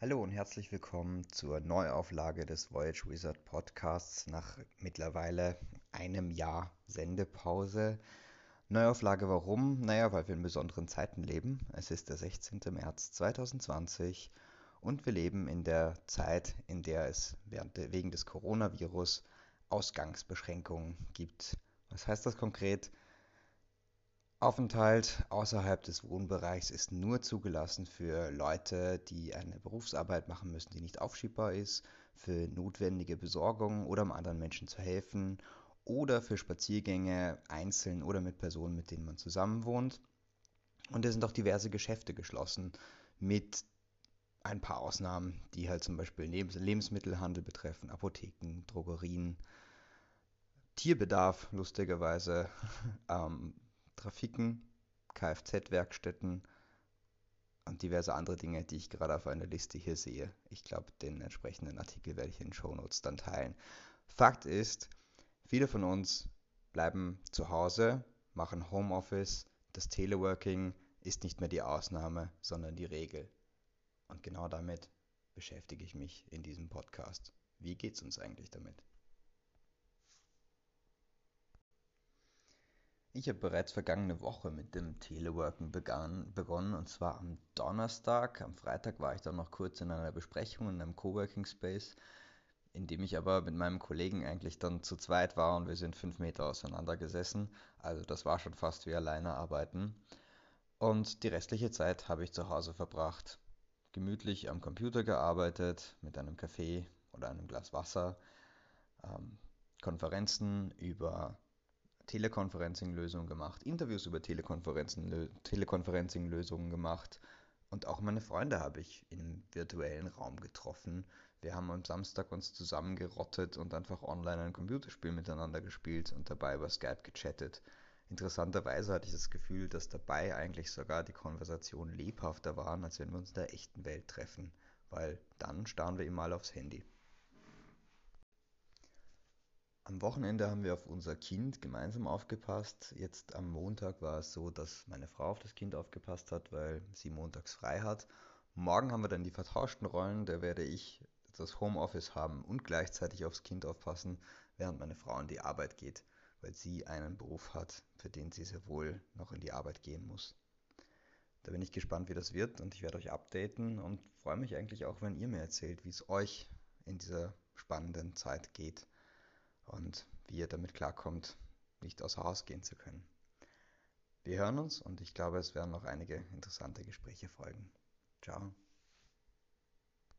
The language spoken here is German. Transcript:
Hallo und herzlich willkommen zur Neuauflage des Voyage Wizard Podcasts nach mittlerweile einem Jahr Sendepause. Neuauflage warum? Naja, weil wir in besonderen Zeiten leben. Es ist der 16. März 2020 und wir leben in der Zeit, in der es wegen des Coronavirus Ausgangsbeschränkungen gibt. Was heißt das konkret? Aufenthalt außerhalb des Wohnbereichs ist nur zugelassen für Leute, die eine Berufsarbeit machen müssen, die nicht aufschiebbar ist, für notwendige Besorgungen oder um anderen Menschen zu helfen oder für Spaziergänge einzeln oder mit Personen, mit denen man zusammenwohnt. Und es sind auch diverse Geschäfte geschlossen mit ein paar Ausnahmen, die halt zum Beispiel Lebensmittelhandel betreffen, Apotheken, Drogerien, Tierbedarf, lustigerweise, ähm, Trafiken, Kfz-Werkstätten und diverse andere Dinge, die ich gerade auf einer Liste hier sehe. Ich glaube, den entsprechenden Artikel werde ich in den Shownotes dann teilen. Fakt ist, viele von uns bleiben zu Hause, machen Homeoffice. Das Teleworking ist nicht mehr die Ausnahme, sondern die Regel. Und genau damit beschäftige ich mich in diesem Podcast. Wie geht es uns eigentlich damit? Ich habe bereits vergangene Woche mit dem Teleworken begann, begonnen und zwar am Donnerstag. Am Freitag war ich dann noch kurz in einer Besprechung in einem Coworking Space, in dem ich aber mit meinem Kollegen eigentlich dann zu zweit war und wir sind fünf Meter auseinander gesessen. Also das war schon fast wie alleine arbeiten. Und die restliche Zeit habe ich zu Hause verbracht. Gemütlich am Computer gearbeitet, mit einem Kaffee oder einem Glas Wasser, ähm, Konferenzen über Teleconferencing-Lösungen gemacht, Interviews über Teleconferencing-Lösungen gemacht und auch meine Freunde habe ich im virtuellen Raum getroffen. Wir haben am Samstag uns zusammengerottet und einfach online ein Computerspiel miteinander gespielt und dabei über Skype gechattet. Interessanterweise hatte ich das Gefühl, dass dabei eigentlich sogar die Konversationen lebhafter waren, als wenn wir uns in der echten Welt treffen, weil dann starren wir immer mal aufs Handy. Am Wochenende haben wir auf unser Kind gemeinsam aufgepasst. Jetzt am Montag war es so, dass meine Frau auf das Kind aufgepasst hat, weil sie montags frei hat. Morgen haben wir dann die vertauschten Rollen. Da werde ich das Homeoffice haben und gleichzeitig aufs Kind aufpassen, während meine Frau in die Arbeit geht, weil sie einen Beruf hat, für den sie sehr wohl noch in die Arbeit gehen muss. Da bin ich gespannt, wie das wird und ich werde euch updaten und freue mich eigentlich auch, wenn ihr mir erzählt, wie es euch in dieser spannenden Zeit geht und wie ihr damit klarkommt, nicht außer Haus gehen zu können. Wir hören uns und ich glaube, es werden noch einige interessante Gespräche folgen. Ciao.